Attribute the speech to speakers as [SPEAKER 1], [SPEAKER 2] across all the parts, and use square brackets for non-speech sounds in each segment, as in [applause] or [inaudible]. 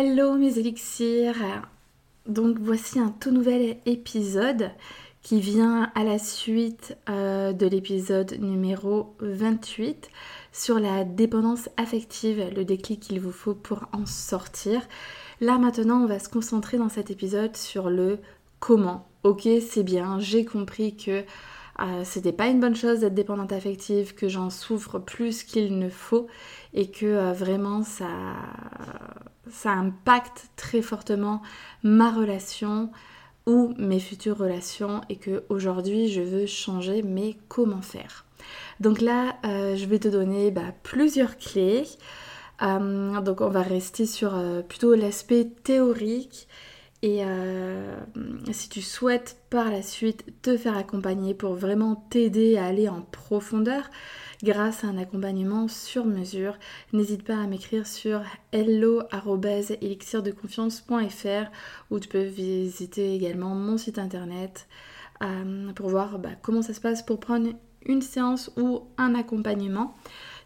[SPEAKER 1] Hello mes élixirs Donc voici un tout nouvel épisode qui vient à la suite euh, de l'épisode numéro 28 sur la dépendance affective, le déclic qu'il vous faut pour en sortir. Là maintenant on va se concentrer dans cet épisode sur le comment. Ok c'est bien, j'ai compris que euh, c'était pas une bonne chose d'être dépendante affective, que j'en souffre plus qu'il ne faut et que euh, vraiment ça, ça impacte très fortement ma relation ou mes futures relations et que aujourd'hui je veux changer mais comment faire? Donc là euh, je vais te donner bah, plusieurs clés. Donc on va rester sur plutôt l'aspect théorique et euh, si tu souhaites par la suite te faire accompagner pour vraiment t'aider à aller en profondeur grâce à un accompagnement sur mesure, n'hésite pas à m'écrire sur hello.elixirdeconfiance.fr où tu peux visiter également mon site internet euh, pour voir bah, comment ça se passe pour prendre une séance ou un accompagnement.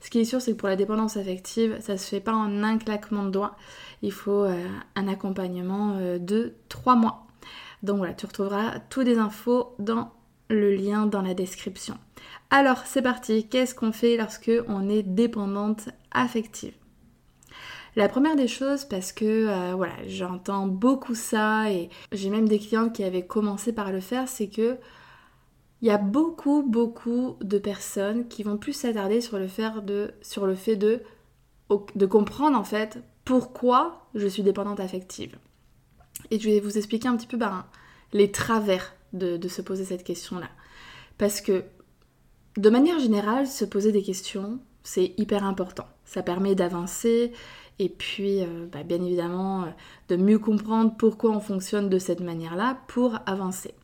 [SPEAKER 1] Ce qui est sûr, c'est que pour la dépendance affective, ça se fait pas en un claquement de doigts. Il faut euh, un accompagnement euh, de 3 mois. Donc voilà, tu retrouveras toutes les infos dans le lien dans la description. Alors, c'est parti. Qu'est-ce qu'on fait lorsque on est dépendante affective? La première des choses, parce que euh, voilà, j'entends beaucoup ça et j'ai même des clients qui avaient commencé par le faire, c'est que il y a beaucoup, beaucoup de personnes qui vont plus s'attarder sur, le sur le fait de, de comprendre en fait pourquoi je suis dépendante affective. Et je vais vous expliquer un petit peu ben, les travers de, se poser cette question-là. Parce que de manière générale, se poser des questions, c'est hyper important. Ça permet d'avancer et puis euh, bah, bien évidemment euh, de mieux comprendre pourquoi on fonctionne de cette manière-là pour avancer.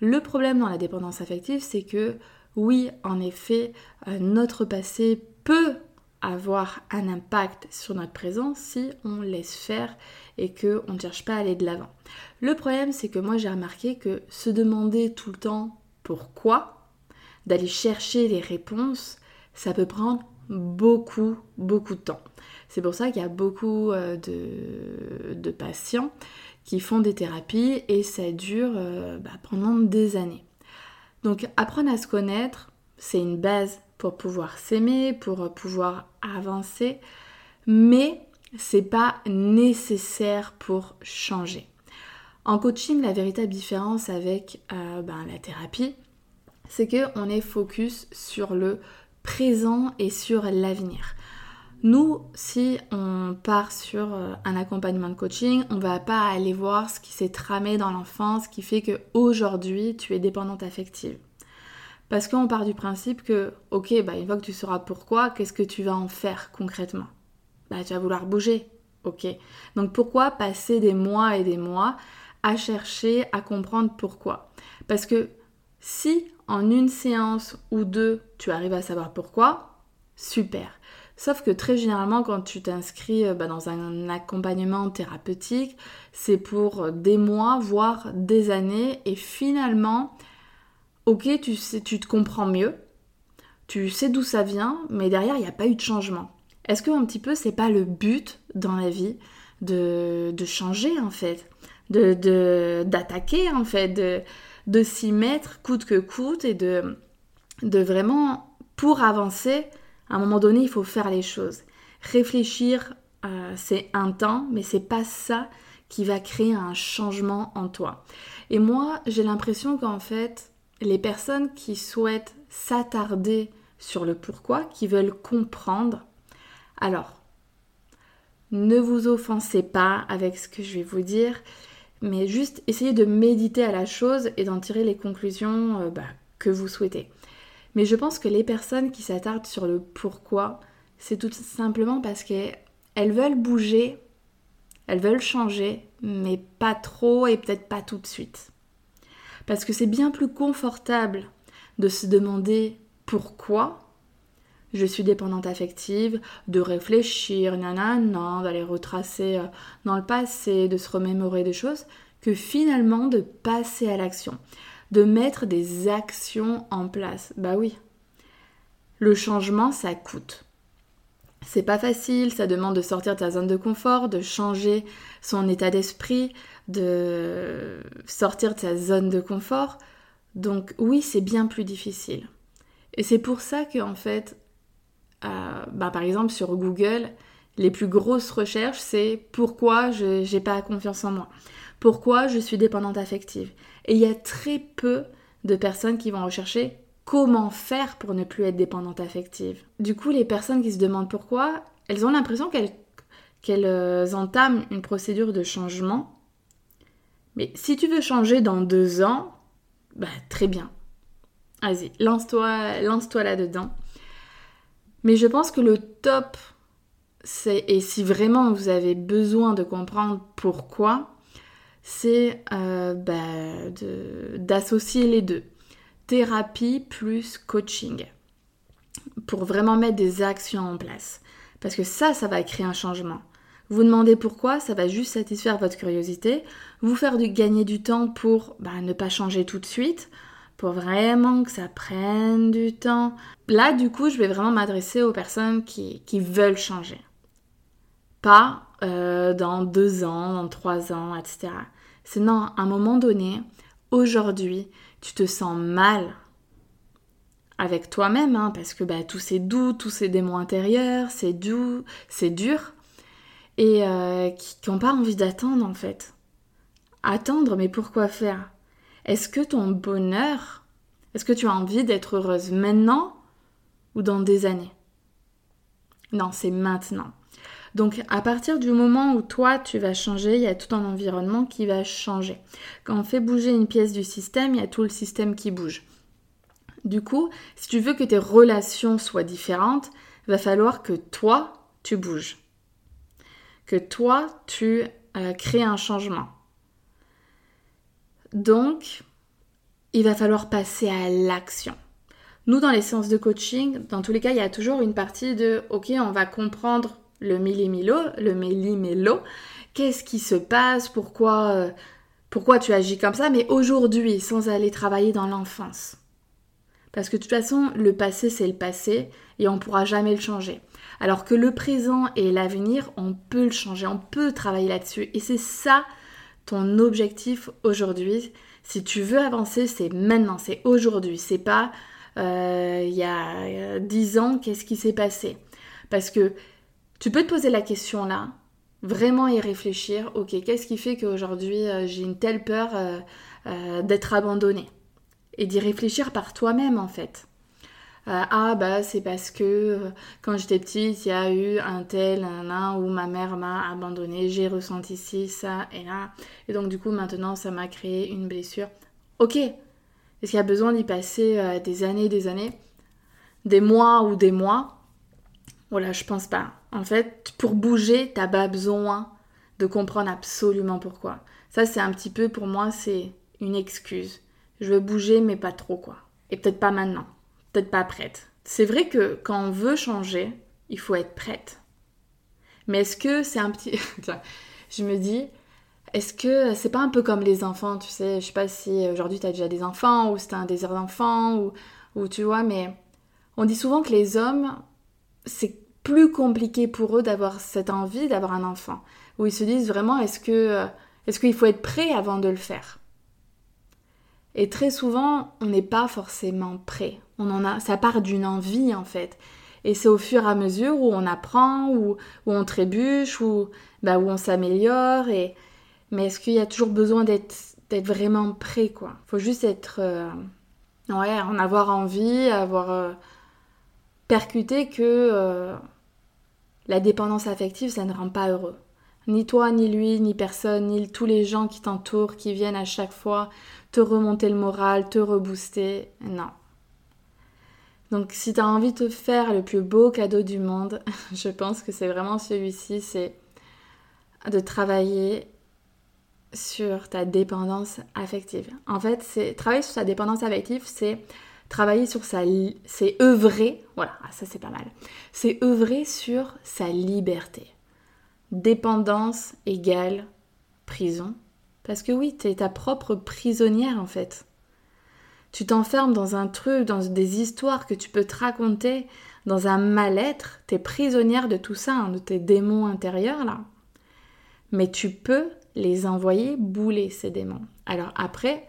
[SPEAKER 1] Le problème dans la dépendance affective, c'est que oui, en effet, euh, notre passé peut avoir un impact sur notre présent si on laisse faire et qu'on ne cherche pas à aller de l'avant. Le problème, c'est que moi j'ai remarqué que se demander tout le temps pourquoi, d'aller chercher les réponses, ça peut prendre beaucoup, beaucoup de temps. C'est pour ça qu'il y a beaucoup euh, de patients qui font des thérapies et ça dure euh, bah, pendant des années. Donc apprendre à se connaître, c'est une base pour pouvoir s'aimer, pour pouvoir avancer, mais c'est pas nécessaire pour changer. En coaching, la véritable différence avec euh, ben, la thérapie, c'est qu'on est focus sur le présent et sur l'avenir. Nous, si on part sur euh, un accompagnement de coaching, on va pas aller voir ce qui s'est tramé dans l'enfance qui fait que aujourd'hui tu es dépendante affective. Parce qu'on part du principe que, ok, bah, une fois que tu sauras pourquoi, qu'est-ce que tu vas en faire concrètement? Bah, Tu vas vouloir bouger, ok. Donc pourquoi passer des mois et des mois à chercher à comprendre pourquoi? Parce que si en une séance ou deux, tu arrives à savoir pourquoi, super. Sauf que très généralement, quand tu t'inscris euh, bah, dans un accompagnement thérapeutique, c'est pour des mois, voire des années. Et finalement, ok, tu, sais, tu te comprends mieux, tu sais d'où ça vient, mais derrière, il n'y a pas eu de changement. Est-ce que un petit peu, c'est pas le but dans la vie de, de changer en fait, de d'attaquer en fait, de, de s'y mettre coûte que coûte et de, de vraiment, pour avancer, à un moment donné, il faut faire les choses. Réfléchir, euh, c'est un temps, mais c'est pas ça qui va créer un changement en toi. Et moi, j'ai l'impression qu'en fait, les personnes qui souhaitent s'attarder sur le pourquoi, qui veulent comprendre, alors, ne vous offensez pas avec ce que je vais vous dire, mais juste essayez de méditer à la chose et d'en tirer les conclusions euh, bah, que vous souhaitez. Mais je pense que les personnes qui s'attardent sur le pourquoi, c'est tout simplement parce qu'elles veulent bouger, elles veulent changer, mais pas trop et peut-être pas tout de suite. Parce que c'est bien plus confortable de se demander pourquoi je suis dépendante affective, de réfléchir, nanana, d'aller retracer euh, dans le passé, de se remémorer des choses, que finalement de passer à l'action, de mettre des actions en place. Bah oui, le changement, ça coûte. C'est pas facile, ça demande de sortir de ta zone de confort, de changer son état d'esprit, de sortir de sa zone de confort. Donc oui, c'est bien plus difficile. Et c'est pour ça que en fait, euh, bah, par exemple sur Google, les plus grosses recherches, c'est pourquoi je n'ai pas confiance en moi, pourquoi je suis dépendante affective. Et il y a très peu de personnes qui vont rechercher comment faire pour ne plus être dépendante affective. Du coup, les personnes qui se demandent pourquoi, elles ont l'impression qu'elles euh, entament une procédure de changement. Mais si tu veux changer dans deux ans, bah très bien. Vas-y, lance-toi lance -toi là-dedans. Mais je pense que le top, c'est, et si vraiment vous avez besoin de comprendre pourquoi, c'est euh, bah, d'associer les deux thérapie plus coaching pour vraiment mettre des actions en place. Parce que ça, ça va créer un changement. Vous demandez pourquoi, ça va juste satisfaire votre curiosité, vous faire gagner du temps pour bah, ne pas changer tout de suite, pour vraiment que ça prenne du temps. Là, du coup, je vais vraiment m'adresser aux personnes qui, veulent changer. Pas euh, dans deux ans, dans trois ans, etc. C'est non, à un moment donné, aujourd'hui, tu te sens mal avec toi-même, hein, parce que bah, tous ces doutes, tous ces démons intérieurs, c'est doux, c'est dur, et euh, qui n'ont pas envie d'attendre en fait. Attendre, mais pourquoi faire? Est-ce que ton bonheur, est-ce que tu as envie d'être heureuse maintenant ou dans des années? Non, c'est maintenant. Donc à partir du moment où toi tu vas changer, il y a tout un environnement qui va changer. Quand on fait bouger une pièce du système, il y a tout le système qui bouge. Du coup, si tu veux que tes relations soient différentes, il va falloir que toi tu bouges. Que toi tu euh, crées un changement. Donc, il va falloir passer à l'action. Nous, dans les séances de coaching, dans tous les cas, il y a toujours une partie de OK, on va comprendre le millimilo, le millimélo. Qu'est-ce qui se passe? Pourquoi, euh, pourquoi tu agis comme ça? Mais aujourd'hui, sans aller travailler dans l'enfance. Parce que de toute façon, le passé, c'est le passé et on ne pourra jamais le changer. Alors que le présent et l'avenir, on peut le changer, on peut travailler là-dessus. Et c'est ça ton objectif aujourd'hui. Si tu veux avancer, c'est maintenant, c'est aujourd'hui. C'est pas euh, il y a dix ans, qu'est-ce qui s'est passé? Parce que tu peux te poser la question là, vraiment y réfléchir. Ok, qu'est-ce qui fait qu'aujourd'hui euh, j'ai une telle peur euh, euh, d'être abandonnée? Et d'y réfléchir par toi-même en fait. ah bah c'est parce que quand j'étais petite il y a eu un tel un, un où ma mère m'a abandonnée, j'ai ressenti ci, ça et là. Et donc du coup maintenant ça m'a créé une blessure. Ok, est-ce qu'il y a besoin d'y passer des années, des années, des mois ou des mois? Voilà, je pense pas. En fait, pour bouger, t'as pas besoin de comprendre absolument pourquoi. Ça, c'est un petit peu pour moi, c'est une excuse. Je veux bouger, mais pas trop, quoi. Et peut-être pas maintenant. Peut-être pas prête. C'est vrai que quand on veut changer, il faut être prête. Mais est-ce que c'est un petit. [laughs] je me dis, est-ce que c'est pas un peu comme les enfants, tu sais? Je sais pas si aujourd'hui tu as déjà des enfants ou c'est un désir d'enfant ou, ou tu vois, mais on dit souvent que les hommes, c'est plus compliqué pour eux d'avoir cette envie d'avoir un enfant. Où ils se disent vraiment est-ce que euh, est-ce qu'il faut être prêt avant de le faire? Et très souvent, on n'est pas forcément prêt. On en a, ça part d'une envie en fait. Et c'est au fur et à mesure où on apprend, où, où on trébuche, où, bah, où on s'améliore. Et... Mais est-ce qu'il y a toujours besoin d'être, vraiment prêt quoi? Faut juste être. Euh, ouais, en avoir envie, avoir euh, percuté que la dépendance affective, ça ne rend pas heureux. Ni toi, ni lui, ni personne, ni tous les gens qui t'entourent, qui viennent à chaque fois te remonter le moral, te rebooster. Non. Donc si tu as envie de te faire le plus beau cadeau du monde, [laughs] je pense que c'est vraiment celui-ci, c'est de travailler sur ta dépendance affective. En fait, c'est travailler sur sa dépendance affective, c'est travailler sur sa c'est œuvrer, voilà, ah, ça c'est pas mal. C'est œuvrer sur sa liberté. Dépendance égale prison parce que oui, tu es ta propre prisonnière en fait. Tu t'enfermes dans un truc, dans des histoires que tu peux te raconter, dans un mal-être, tu es prisonnière de tout ça, hein, de tes démons intérieurs là. Mais tu peux les envoyer bouler ces démons. Alors après,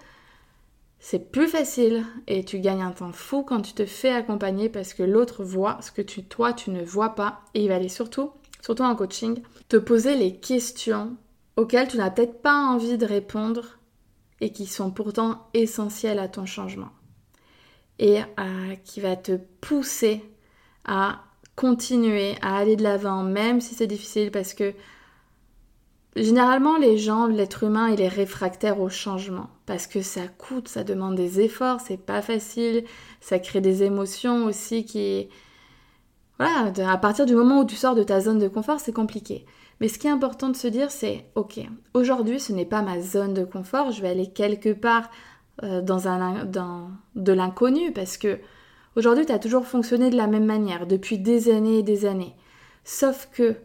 [SPEAKER 1] c'est plus facile et tu gagnes un temps fou quand tu te fais accompagner parce que l'autre voit ce que tu, toi tu ne vois pas et il va aller surtout, surtout en coaching, te poser les questions auxquelles tu n'as peut-être pas envie de répondre et qui sont pourtant essentielles à ton changement. Et euh, qui va te pousser à continuer, à aller de l'avant, même si c'est difficile, parce que généralement les gens, l'être humain, il est réfractaire au changement, parce que ça coûte, ça demande des efforts, c'est pas facile, ça crée des émotions aussi qui... Voilà, à partir du moment où tu sors de ta zone de confort, c'est compliqué. Mais ce qui est important de se dire, c'est, ok, aujourd'hui, ce n'est pas ma zone de confort, je vais aller quelque part euh, dans, un, dans de l'inconnu, parce que aujourd'hui, tu as toujours fonctionné de la même manière, depuis des années et des années. Sauf que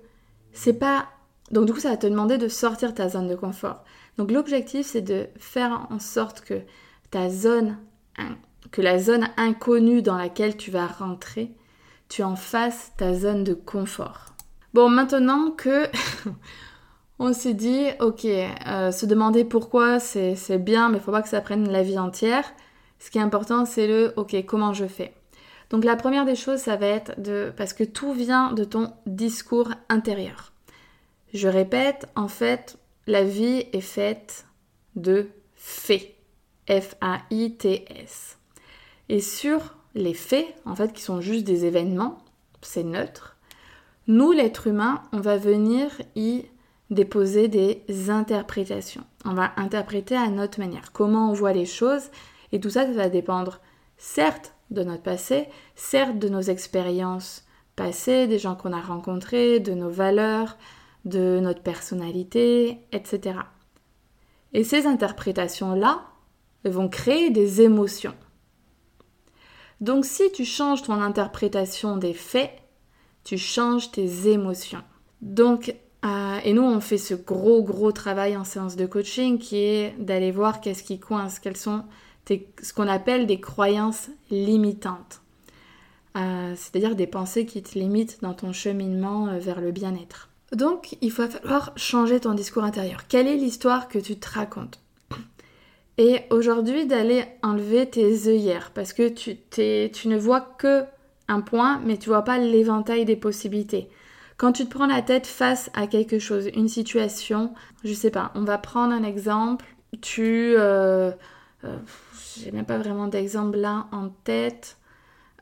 [SPEAKER 1] c'est pas... Donc du coup, ça va te demander de sortir ta zone de confort. Donc l'objectif, c'est de faire en sorte que ta zone, que la zone inconnue dans laquelle tu vas rentrer, tu en fasses ta zone de confort. Bon, maintenant que [laughs] on s'est dit, ok, euh, se demander pourquoi c'est bien, mais il faut pas que ça prenne la vie entière. Ce qui est important, c'est le, ok, comment je fais? Donc la première des choses, ça va être de, parce que tout vient de ton discours intérieur. Je répète, en fait, la vie est faite de faits. F-A-I-T-S. Et sur les faits, en fait, qui sont juste des événements, c'est neutre, nous, l'être humain, on va venir y déposer des interprétations. On va interpréter à notre manière, comment on voit les choses, et tout ça, ça va dépendre certes de notre passé, certes de nos expériences passées, des gens qu'on a rencontrés, de nos valeurs, de notre personnalité, etc. Et ces interprétations-là vont créer des émotions. Donc si tu changes ton interprétation des faits, tu changes tes émotions. Donc, euh, et nous, on fait ce gros, gros travail en séance de coaching qui est d'aller voir qu'est-ce qui coince, quelles sont ce qu'on appelle des croyances limitantes. Euh, c'est-à-dire des pensées qui te limitent dans ton cheminement euh, vers le bien-être. Donc, il va falloir changer ton discours intérieur. Quelle est l'histoire que tu te racontes? Et aujourd'hui, d'aller enlever tes œillères, parce que tu, ne vois que un point, mais tu vois pas l'éventail des possibilités. Quand tu te prends la tête face à quelque chose, une situation, je sais pas, on va prendre un exemple, tu... Euh, euh, j'ai même pas vraiment d'exemple là en tête.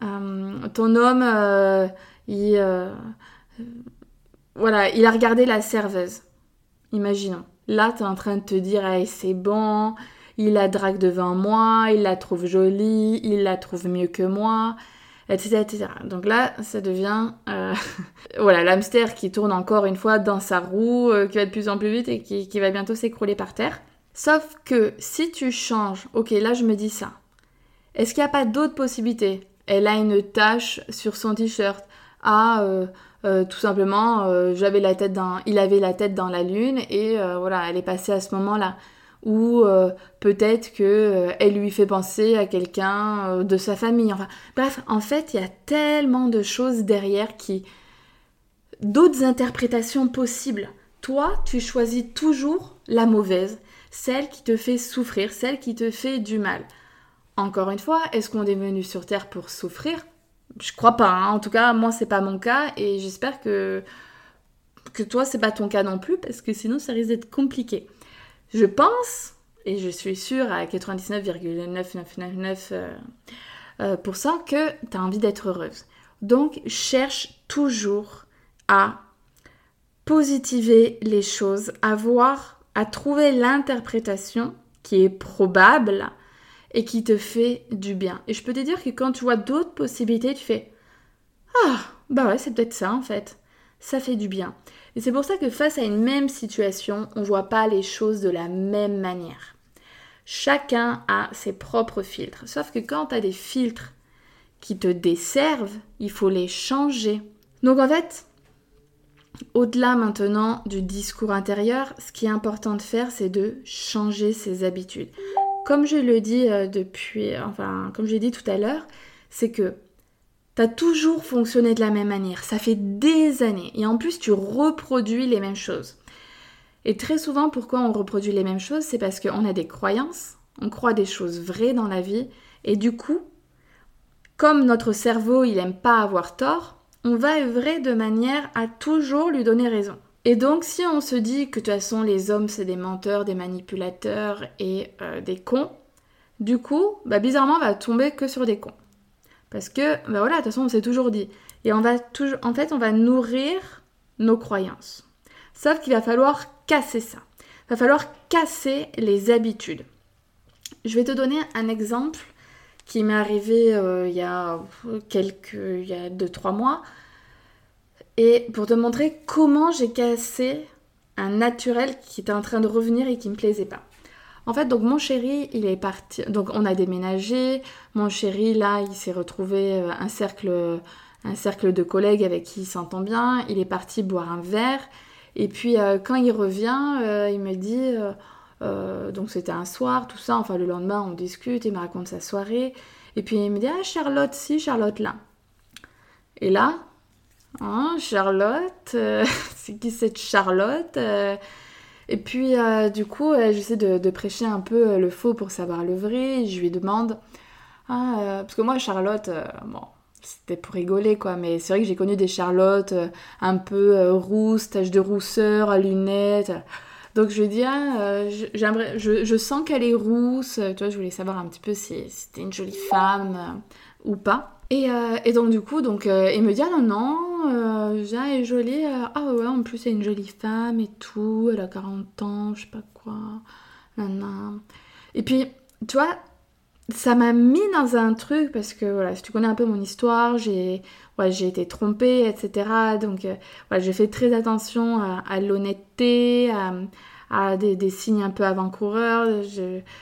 [SPEAKER 1] Euh, ton homme, il... voilà, il a regardé la serveuse. Imaginons. Là, tu es en train de te dire, c'est bon, il la drague devant moi, il la trouve jolie, il la trouve mieux que moi etc., Donc là, ça devient euh, [laughs] voilà l'hamster qui tourne encore une fois dans sa roue, euh, qui va de plus en plus vite et qui, qui va bientôt s'écrouler par terre. Sauf que si tu changes, ok, là je me dis ça. Est-ce qu'il n'y a pas d'autres possibilités? Elle a une tache sur son t-shirt. Ah, euh, tout simplement, dans, il avait la tête dans la lune et voilà, elle est passée à ce moment-là ou euh, peut-être que euh, elle lui fait penser à quelqu'un euh, de sa famille. Enfin, bref, en fait, il y a tellement de choses derrière qui d'autres interprétations possibles. Toi, tu choisis toujours la mauvaise, celle qui te fait souffrir, celle qui te fait du mal. Encore une fois, est-ce qu'on est venu sur terre pour souffrir Je crois pas. Hein. En tout cas, moi, c'est pas mon cas et j'espère que que toi, c'est pas ton cas non plus parce que sinon, ça risque d'être compliqué. Je pense, et je suis sûre à 99,9999% euh, euh, que tu as envie d'être heureuse. Donc, cherche toujours à positiver les choses, à voir, à trouver l'interprétation qui est probable et qui te fait du bien. Et je peux te dire que quand tu vois d'autres possibilités, tu fais Ah, bah ouais, c'est peut-être ça en fait. Ça fait du bien. Et c'est pour ça que face à une même situation, on ne voit pas les choses de la même manière. Chacun a ses propres filtres. Sauf que quand tu as des filtres qui te desservent, il faut les changer. Donc en fait, au-delà maintenant du discours intérieur, ce qui est important de faire, c'est de changer ses habitudes. Comme je le dis euh, depuis, enfin, comme j'ai dit tout à l'heure, c'est que tu as toujours fonctionné de la même manière. Ça fait des années. Et en plus, tu reproduis les mêmes choses. Et très souvent, pourquoi on reproduit les mêmes choses C'est parce qu'on a des croyances, on croit des choses vraies dans la vie. Et du coup, comme notre cerveau, il n'aime pas avoir tort, on va œuvrer de manière à toujours lui donner raison. Et donc, si on se dit que de toute façon, les hommes, c'est des menteurs, des manipulateurs et euh, des cons, du coup, bah, bizarrement, on va tomber que sur des cons. Parce que, bah voilà, de toute façon, on s'est toujours dit. Et on va toujours, en fait, on va nourrir nos croyances. Sauf qu'il va falloir casser ça. Il va falloir casser les habitudes. Je vais te donner un exemple qui m'est arrivé euh, il y a quelques, il y a 2-3 mois. Et pour te montrer comment j'ai cassé un naturel qui était en train de revenir et qui me plaisait pas. En fait, donc mon chéri, il est parti. Donc on a déménagé. Mon chéri, là, il s'est retrouvé euh, un cercle, un cercle de collègues avec qui il s'entend bien. Il est parti boire un verre. Et puis euh, quand il revient, il me dit euh, donc c'était un soir, tout ça. Enfin, le lendemain, on discute, il me raconte sa soirée. Et puis il me dit Ah, Charlotte, si, Charlotte là. Et là, hein, Charlotte, euh, [laughs] c'est qui cette Charlotte euh? Et puis, du coup, j'essaie de, prêcher un peu le faux pour savoir le vrai. Je lui demande Ah, parce que moi, Charlotte, bon, c'était pour rigoler quoi, mais c'est vrai que j'ai connu des Charlottes un peu rousses, taches de rousseur, à lunettes. Donc je lui dis, ah, euh, je, sens qu'elle est rousse. Tu je voulais savoir un petit peu si c'était une jolie femme euh, ou pas. Et, euh, et, donc du coup, donc, il me dit, ah non, non, elle est jolie. ah ouais, en plus, c'est une jolie femme et tout. Elle a 40 ans, je sais pas quoi. non. Et puis, tu vois, ça m'a mis dans un truc parce que voilà, si tu connais un peu mon histoire, j'ai ouais, été trompée, etc. Donc euh, voilà, j'ai fait très attention à, l'honnêteté, à, des, signes un peu avant-coureurs.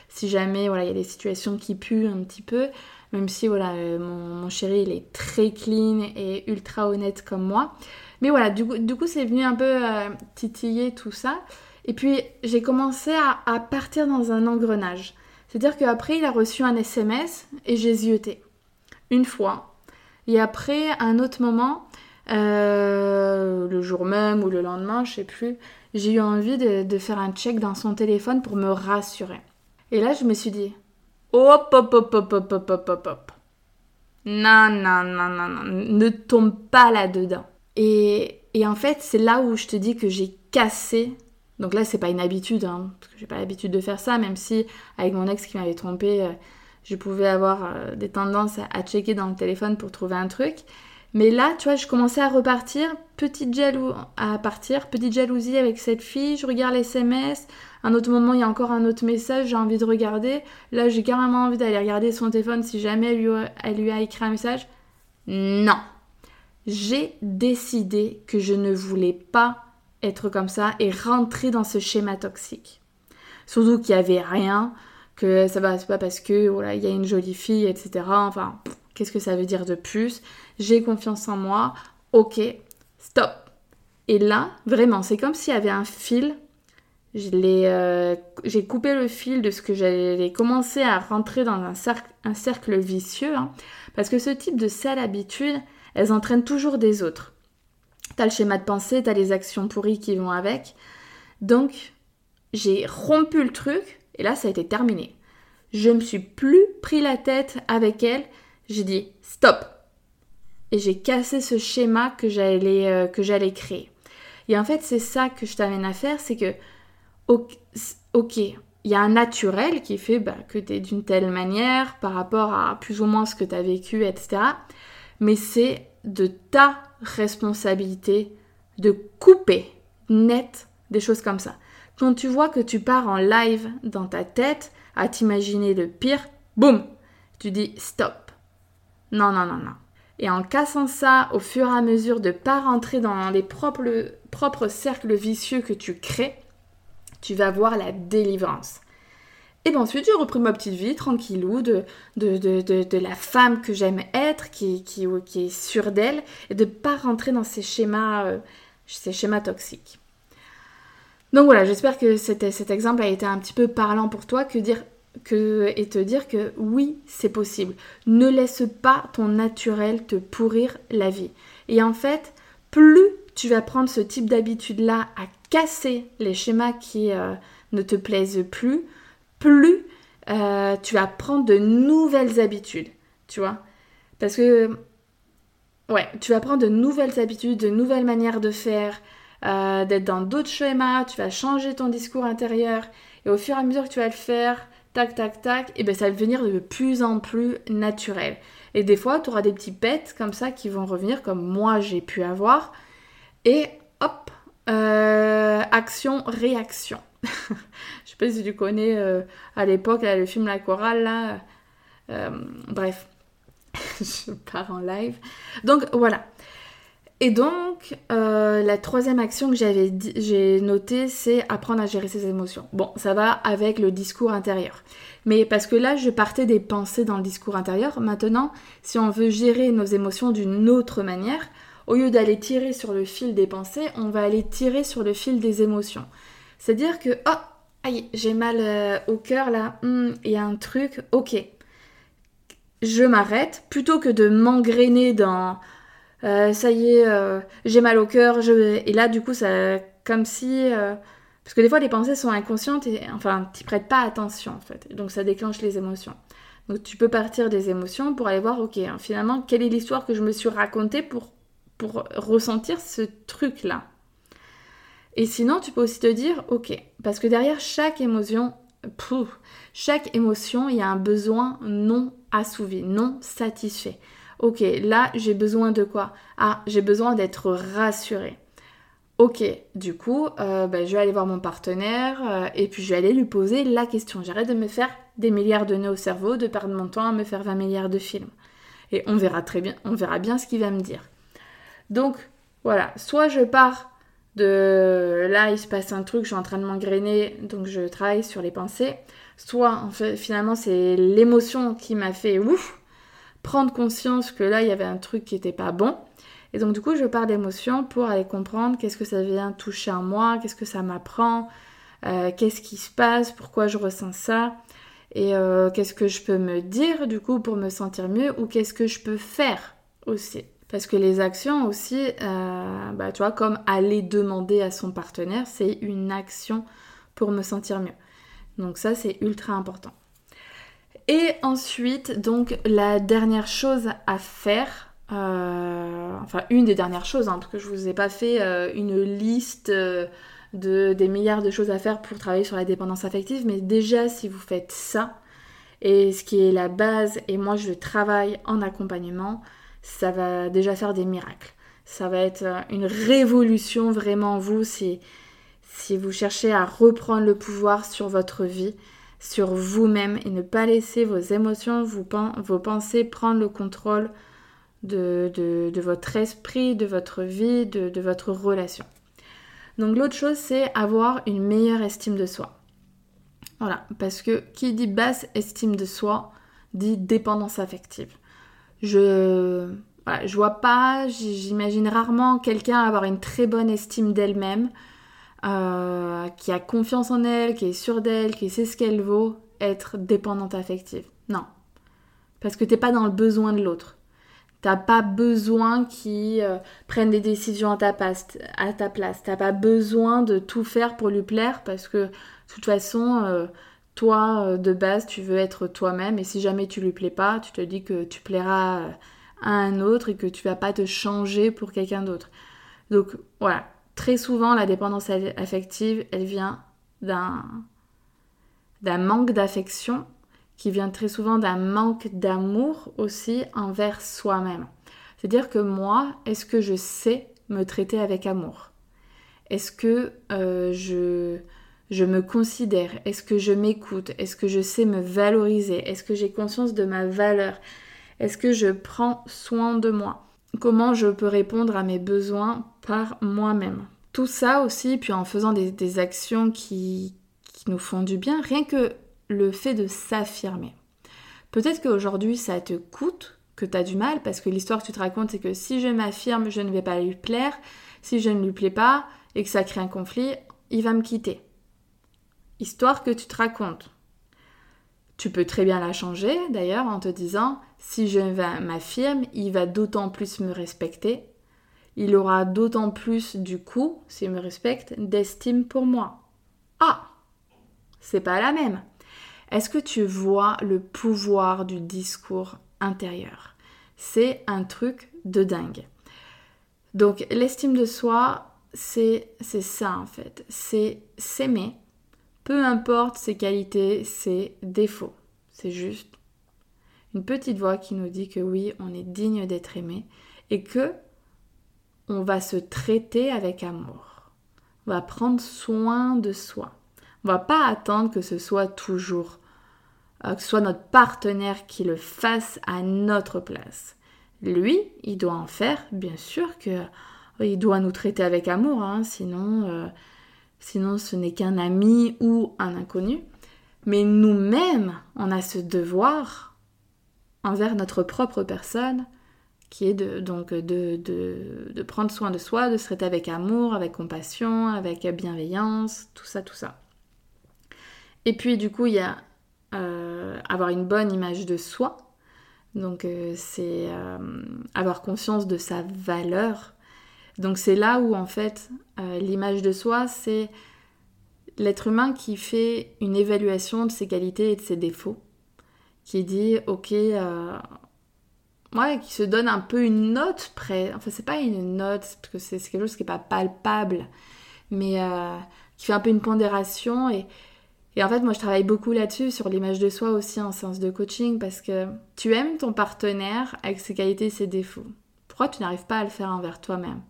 [SPEAKER 1] Si jamais voilà, il y a des situations qui puent un petit peu, même si voilà, euh, mon, chéri il est très clean et ultra honnête comme moi. Mais voilà, du coup, du coup c'est venu un peu euh, titiller tout ça. Et puis j'ai commencé à, à partir dans un engrenage. C'est-à-dire qu'après, il a reçu un SMS et j'ai zioté. Une fois. Et après, un autre moment, euh, le jour même ou le lendemain, je sais plus, j'ai eu envie de, faire un check dans son téléphone pour me rassurer. Et là, je me suis dit, hop, hop, hop, hop, hop, hop, hop, hop, hop. Non, non, non, non, non, ne tombe pas là-dedans. Et, et en fait, c'est là où je te dis que j'ai cassé donc là, c'est pas une habitude, hein, parce que j'ai pas l'habitude de faire ça, même si avec mon ex qui m'avait trompé, euh, je pouvais avoir euh, des tendances à, checker dans le téléphone pour trouver un truc. Mais là, tu vois, je commençais à repartir, petite jaloux, à partir, petite jalousie avec cette fille. Je regarde les SMS. Un autre moment, il y a encore un autre message, j'ai envie de regarder. Là, j'ai carrément envie d'aller regarder son téléphone si jamais elle lui, a écrit un message. Non. J'ai décidé que je ne voulais pas être comme ça et rentrer dans ce schéma toxique. Surtout qu'il n'y avait rien, que ça va, c'est pas parce que voilà, il y a une jolie fille, etc. Enfin, qu'est-ce que ça veut dire de plus? J'ai confiance en moi, ok, stop. Et là, vraiment, c'est comme s'il y avait un fil. Euh, j'ai coupé le fil de ce que j'allais commencer à rentrer dans un cercle, vicieux. Hein. parce que ce type de sales habitudes, elles entraînent toujours des autres. T'as le schéma de pensée, t'as les actions pourries qui vont avec. Donc, j'ai rompu le truc et là, ça a été terminé. Je me suis plus pris la tête avec elle. J'ai dit stop. Et j'ai cassé ce schéma que j'allais euh, que j'allais créer. Et en fait, c'est ça que je t'amène à faire, c'est que ok, il y a un naturel qui fait bah, que tu es d'une telle manière par rapport à plus ou moins ce que tu as vécu, etc. Mais c'est de ta responsabilité de couper net des choses comme ça. Quand tu vois que tu pars en live dans ta tête à t'imaginer le pire, boum, tu dis stop. Non, non, non, non. Et en cassant ça au fur et à mesure de ne pas rentrer dans les propres, propres cercles vicieux que tu crées, tu vas voir la délivrance. Et bien ensuite, j'ai repris ma petite vie tranquillou de, de, de, la femme que j'aime être, qui, est sûre d'elle, et de ne pas rentrer dans ces schémas, euh, ces schémas toxiques. Donc voilà, j'espère que cet, cet exemple a été un petit peu parlant pour toi, que dire et te dire que oui, c'est possible. Ne laisse pas ton naturel te pourrir la vie. Et en fait, plus tu vas prendre ce type d'habitude-là à casser les schémas qui euh, ne te plaisent plus, plus euh, tu vas prendre de nouvelles habitudes, tu vois. Parce que, ouais, tu vas prendre de nouvelles habitudes, de nouvelles manières de faire, euh, d'être dans d'autres schémas, tu vas changer ton discours intérieur, et au fur et à mesure que tu vas le faire, tac, tac, tac, et bien ça va devenir de plus en plus naturel. Et des fois, tu auras des petits pets comme ça qui vont revenir, comme moi j'ai pu avoir, et hop, euh, action, réaction. [laughs] Je sais pas si tu connais euh, à l'époque le film La Chorale là. Euh, bref, [laughs] je pars en live. Donc voilà. Et donc, euh, la troisième action que j'avais j'ai notée, c'est apprendre à gérer ses émotions. Bon, ça va avec le discours intérieur. Mais parce que là, je partais des pensées dans le discours intérieur. Maintenant, si on veut gérer nos émotions d'une autre manière, au lieu d'aller tirer sur le fil des pensées, on va aller tirer sur le fil des émotions. C'est-à-dire que, oh, aïe, j'ai mal euh, au cœur là, hmm, il y a un truc, ok. Je m'arrête plutôt que de m'engrainer dans euh, ça y est, euh, j'ai mal au cœur, et là du coup, ça comme si. Parce que des fois, les pensées sont inconscientes et enfin, tu prêtes pas attention en fait. Donc ça déclenche les émotions. Donc tu peux partir des émotions pour aller voir, ok, hein, finalement, quelle est l'histoire que je me suis racontée pour, pour ressentir ce truc-là? Et sinon, tu peux aussi te dire, ok, parce que derrière chaque émotion, chaque émotion, il y a un besoin non assouvi, non satisfait. Ok, là, j'ai besoin de quoi? Ah, j'ai besoin d'être rassurée. Ok, du coup, euh, ben, je vais aller voir mon partenaire euh, et puis je vais aller lui poser la question. J'arrête de me faire des milliards de nœuds au cerveau, de perdre mon temps à me faire 20 milliards de films. Et on verra très bien, on verra bien ce qu'il va me dire. Donc, voilà, soit je pars de là il se passe un truc, je suis en train de m'engrainer, donc je travaille sur les pensées. Soit en finalement c'est l'émotion qui m'a fait ouf, prendre conscience que là il y avait un truc qui était pas bon. Et donc du coup je pars d'émotion pour aller comprendre qu'est-ce que ça vient toucher en moi, qu'est-ce que ça m'apprend, euh, qu'est-ce qui se passe, pourquoi je ressens ça, et euh, qu'est-ce que je peux me dire du coup pour me sentir mieux, ou qu'est-ce que je peux faire aussi. Parce que les actions aussi, euh, bah, tu vois, comme aller demander à son partenaire, c'est une action pour me sentir mieux. Donc ça, c'est ultra important. Et ensuite, donc, la dernière chose à faire, euh, enfin, une des dernières choses, hein, parce que je vous ai pas fait euh, une liste de, des milliards de choses à faire pour travailler sur la dépendance affective, mais déjà, si vous faites ça, et ce qui est la base, et moi je travaille en accompagnement, ça va déjà faire des miracles. Ça va être euh, une révolution vraiment vous si vous cherchez à reprendre le pouvoir sur votre vie, sur vous-même et ne pas laisser vos émotions, vos pensées prendre le contrôle de, votre esprit, de votre vie, de, votre relation. Donc l'autre chose, c'est avoir une meilleure estime de soi. Voilà, parce que qui dit basse estime de soi dit dépendance affective. Je vois pas, j'imagine rarement quelqu'un avoir une très bonne estime d'elle-même, euh, qui a confiance en elle, qui est sûre d'elle, qui sait ce qu'elle vaut, être dépendante affective. Non. Parce que t'es pas dans le besoin de l'autre. T'as pas besoin qu'il euh, prenne des décisions à ta, place, à ta place. T'as pas besoin de tout faire pour lui plaire parce que de toute façon, euh, toi, de base, tu veux être toi-même et si jamais tu lui plais pas, tu te dis que tu plairas à un autre et que tu vas pas te changer pour quelqu'un d'autre. Donc voilà, très souvent la dépendance affective, elle vient d'un manque d'affection qui vient très souvent d'un manque d'amour aussi envers soi-même. C'est-à-dire que moi, est-ce que je sais me traiter avec amour? Est-ce que euh, je me considère? Est-ce que je m'écoute? Est-ce que je sais me valoriser? Est-ce que j'ai conscience de ma valeur? Est-ce que je prends soin de moi? Comment je peux répondre à mes besoins par moi-même Tout ça aussi, puis en faisant des, actions qui, qui nous font du bien, rien que le fait de s'affirmer. Peut-être qu'aujourd'hui ça te coûte, que tu as du mal, parce que l'histoire que tu te racontes, c'est que si je m'affirme, je ne vais pas lui plaire, si je ne lui plais pas et que ça crée un conflit, il va me quitter. Histoire que tu te racontes. Tu peux très bien la changer d'ailleurs en te disant si je m'affirme, il va d'autant plus me respecter. Il aura d'autant plus du coup, s'il me respecte, d'estime pour moi. Ah C'est pas la même. Est-ce que tu vois le pouvoir du discours intérieur? C'est un truc de dingue. Donc l'estime de soi, c'est ça en fait. C'est s'aimer, peu importe ses qualités, ses défauts. C'est juste une petite voix qui nous dit que oui, on est digne d'être aimé et que on va se traiter avec amour. On va prendre soin de soi. On va pas attendre que ce soit toujours, euh, que ce soit notre partenaire qui le fasse à notre place. Lui, il doit en faire, bien sûr que il doit nous traiter avec amour, hein, sinon, euh, sinon ce n'est qu'un ami ou un inconnu. Mais nous-mêmes, on a ce devoir envers notre propre personne, qui est de, donc de, prendre soin de soi, de se traiter avec amour, avec compassion, avec bienveillance, tout ça, tout ça. Et puis du coup, il y a euh, avoir une bonne image de soi. Donc euh, c'est euh, avoir conscience de sa valeur. Donc c'est là où en fait l'image de soi, c'est l'être humain qui fait une évaluation de ses qualités et de ses défauts. Qui dit ok, ouais, qui se donne un peu une note près. Enfin c'est pas une note, parce que c'est quelque chose qui n'est pas palpable, mais qui fait un peu une pondération et et en fait, moi, je travaille beaucoup là-dessus, sur l'image de soi aussi en séance de coaching, parce que tu aimes ton partenaire avec ses qualités et ses défauts. Pourquoi tu n'arrives pas à le faire envers toi-même?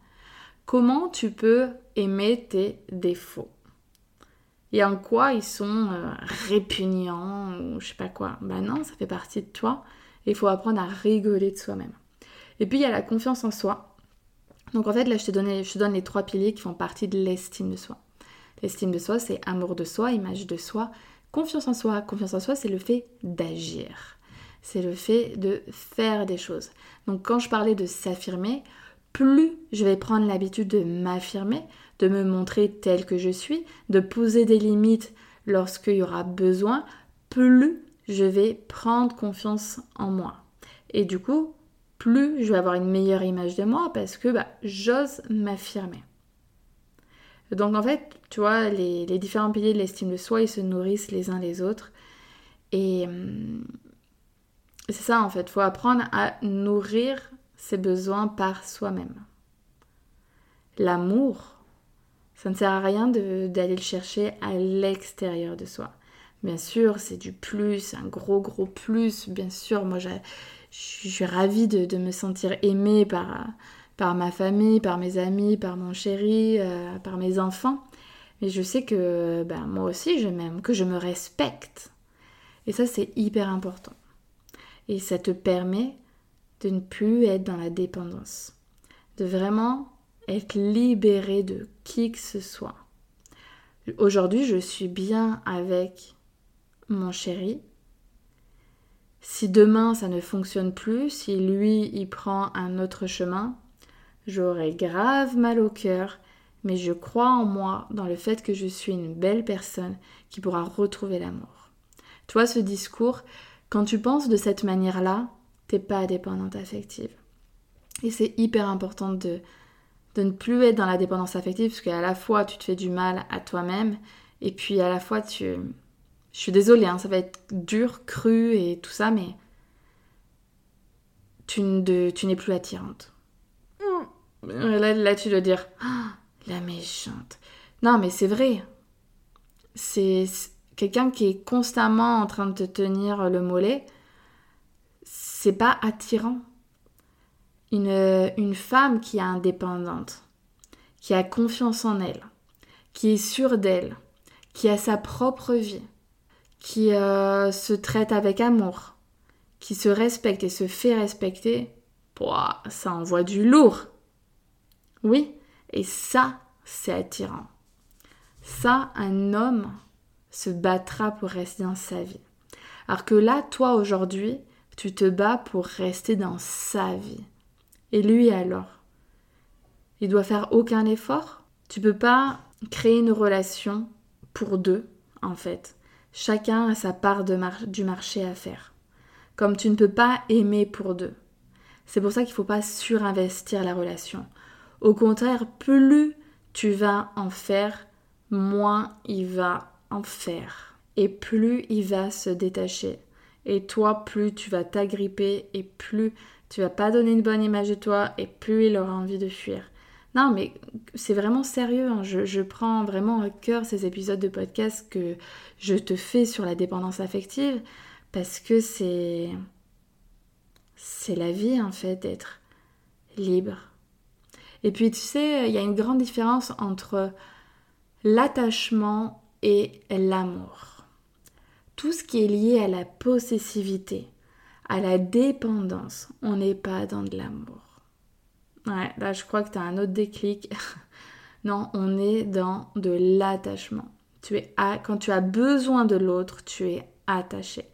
[SPEAKER 1] Comment tu peux aimer tes défauts? Et en quoi ils sont euh, répugnants ou je sais pas quoi? Ben non, ça fait partie de toi. Il faut apprendre à rigoler de soi-même. Et puis, il y a la confiance en soi. Donc en fait, là, te, je te donne les trois piliers qui font partie de l'estime de soi. L'estime de soi, c'est amour de soi, image de soi, confiance en soi. Confiance en soi, c'est le fait d'agir. C'est le fait de faire des choses. Donc quand je parlais de s'affirmer, plus je vais prendre l'habitude de m'affirmer, de me montrer tel que je suis, de poser des limites lorsqu'il y aura besoin, plus je vais prendre confiance en moi. Et du coup, plus je vais avoir une meilleure image de moi parce que bah, j'ose m'affirmer. Donc en fait, tu vois, les, différents piliers de l'estime de soi, ils se nourrissent les uns les autres. Et hum, c'est ça en fait, faut apprendre à nourrir ses besoins par soi-même. L'amour, ça ne sert à rien d'aller le chercher à l'extérieur de soi. Bien sûr, c'est du plus, un gros gros plus. Bien sûr, moi je suis ravie de, de me sentir aimée par, par ma famille, par mes amis, par mon chéri, euh, par mes enfants. Mais je sais que ben, moi aussi je m'aime, que je me respecte. Et ça c'est hyper important. Et ça te permet de ne plus être dans la dépendance. De vraiment être libéré de qui que ce soit. Aujourd'hui je suis bien avec mon chéri. Si demain ça ne fonctionne plus, si lui il prend un autre chemin, J'aurais grave mal au cœur, mais je crois en moi, dans le fait que je suis une belle personne qui pourra retrouver l'amour. Toi, ce discours, quand tu penses de cette manière-là, t'es pas dépendante affective. Et c'est hyper important de, de ne plus être dans la dépendance affective, parce qu'à la fois tu te fais du mal à toi-même, et puis à la fois tu... Je suis désolée, hein, ça va être dur, cru et tout ça, mais tu, tu n'es plus attirante. Là, tu dois dire ah, la méchante. Non, mais c'est vrai. C'est quelqu'un qui est constamment en train de te tenir le mollet. C'est pas attirant. Une, une femme qui est indépendante, qui a confiance en elle, qui est sûre d'elle, qui a sa propre vie, qui euh, se traite avec amour, qui se respecte et se fait respecter, ça envoie du lourd. Oui, et ça, c'est attirant. Ça, un homme se battra pour rester dans sa vie. Alors que là, toi, aujourd'hui, tu te bats pour rester dans sa vie. Et lui alors? Il doit faire aucun effort? Tu peux pas créer une relation pour deux, en fait. Chacun a sa part du marché à faire. Comme tu ne peux pas aimer pour deux. C'est pour ça qu'il ne faut pas surinvestir la relation. Au contraire, plus tu vas en faire, moins il va en faire. Et plus il va se détacher. Et toi, plus tu vas t'agripper et plus tu vas pas donner une bonne image de toi et plus il aura envie de fuir. Non, mais c'est vraiment sérieux. Hein. Je, prends vraiment à cœur ces épisodes de podcast que je te fais sur la dépendance affective parce que c'est. C'est la vie en fait d'être libre. Et puis tu sais, il y a une grande différence entre l'attachement et l'amour tout ce qui est lié à la possessivité, à la dépendance, on n'est pas dans de l'amour. Ouais, là je crois que tu as un autre déclic. [laughs] non, on est dans de l'attachement. Tu es quand tu as besoin de l'autre, tu es attaché.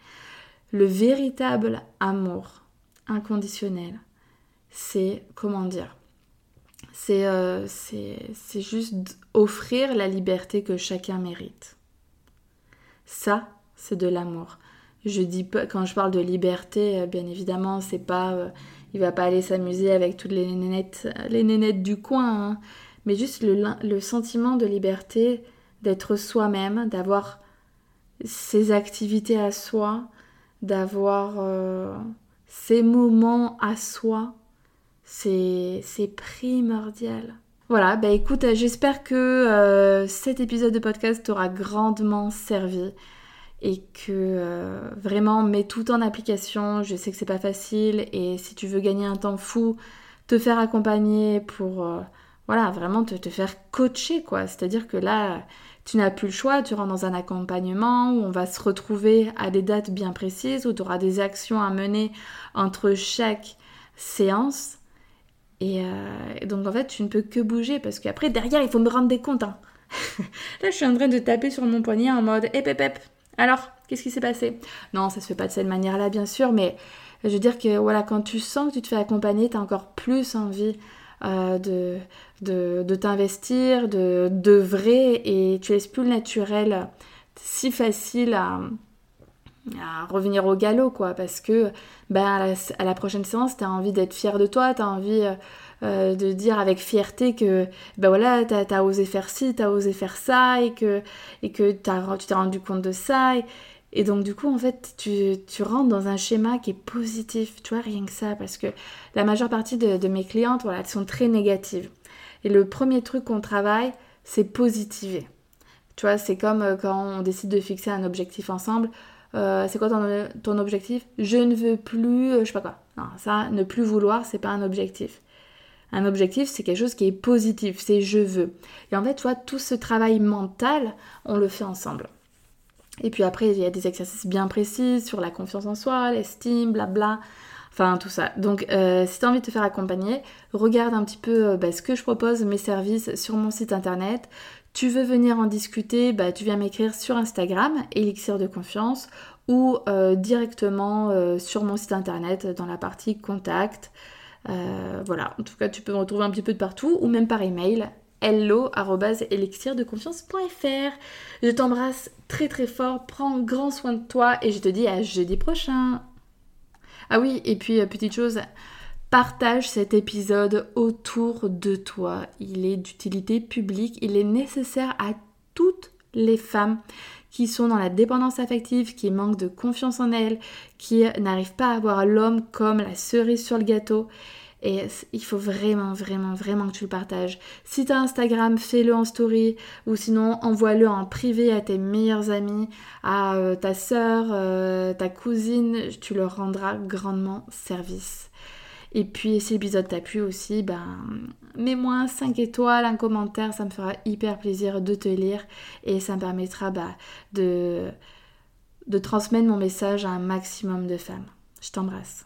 [SPEAKER 1] Le véritable amour inconditionnel, c'est comment dire c'est euh, juste offrir la liberté que chacun mérite. Ça, c'est de l'amour. Je dis pas, quand je parle de liberté, euh, bien évidemment, c'est pas, euh, il va pas aller s'amuser avec toutes les nénettes, les nénettes du coin, hein. mais juste le, sentiment de liberté, d'être soi-même, d'avoir ses activités à soi, d'avoir euh, ses moments à soi, c'est primordial. Voilà, bah écoute, j'espère que cet épisode de podcast t'aura grandement servi et que euh, vraiment mets tout en application. Je sais que c'est pas facile et si tu veux gagner un temps fou, te faire accompagner pour euh, voilà, vraiment te, te, faire coacher quoi. C'est-à-dire que là, tu n'as plus le choix, tu rentres dans un accompagnement où on va se retrouver à des dates bien précises, où tu auras des actions à mener entre chaque séance. Et, euh, donc en fait, tu ne peux que bouger parce qu'après, derrière, il faut me rendre des comptes. Hein. [laughs] Là, je suis en train de taper sur mon poignet en mode hé alors, qu'est-ce qui s'est passé? Non, ça se fait pas de cette manière-là, bien sûr, mais je veux dire que voilà, quand tu sens que tu te fais accompagner, tu as encore plus envie euh, de, de, t'investir, de, de vrai, et tu laisses plus le naturel si facile à, revenir au galop, quoi, parce que ben, à, la, prochaine séance, tu as envie d'être fier de toi, tu as envie euh, de dire avec fierté que ben voilà, t'as as osé faire ci, t'as osé faire ça et que, et que as, tu t'es rendu compte de ça. Et, donc du coup, en fait, tu, tu, rentres dans un schéma qui est positif, tu vois, rien que ça, parce que la majeure partie de, mes clientes, voilà, elles sont très négatives. Et le premier truc qu'on travaille, c'est positiver. Tu vois, c'est comme euh, quand on décide de fixer un objectif ensemble. Euh, c'est quoi ton, ton, objectif? Je ne veux plus, je sais pas quoi. Non, ça, ne plus vouloir, c'est pas un objectif. Un objectif, c'est quelque chose qui est positif, c'est je veux. Et en fait, tu tout ce travail mental, on le fait ensemble. Et puis après, il y a des exercices bien précis sur la confiance en soi, l'estime, blabla. Enfin, tout ça. Donc, euh, si tu as envie de te faire accompagner, regarde un petit peu euh, bah, ce que je propose, mes services sur mon site internet. Tu veux venir en discuter, bah, tu viens m'écrire sur Instagram, Elixir de confiance, ou euh, directement sur mon site internet dans la partie contact. Euh, voilà, en tout cas, tu peux me retrouver un petit peu de partout ou même par email hello.elixirdeconfiance.fr. Je t'embrasse très très fort, prends grand soin de toi et je te dis à jeudi prochain. Ah oui, et puis euh, petite chose, partage cet épisode autour de toi. Il est d'utilité publique, il est nécessaire à toutes les femmes qui sont dans la dépendance affective, qui manquent de confiance en elles, qui n'arrivent pas à voir l'homme comme la cerise sur le gâteau. Et il faut vraiment, vraiment, vraiment que tu le partages. Si tu as Instagram, fais-le en story ou sinon envoie-le en privé à tes meilleurs amis, à euh, ta soeur, euh, ta cousine. Tu leur rendras grandement service. Et puis si l'épisode t'a plu aussi, ben mets-moi 5 étoiles, un commentaire, ça me fera hyper plaisir de te lire et ça me permettra bah, de, de transmettre mon message à un maximum de femmes. Je t'embrasse.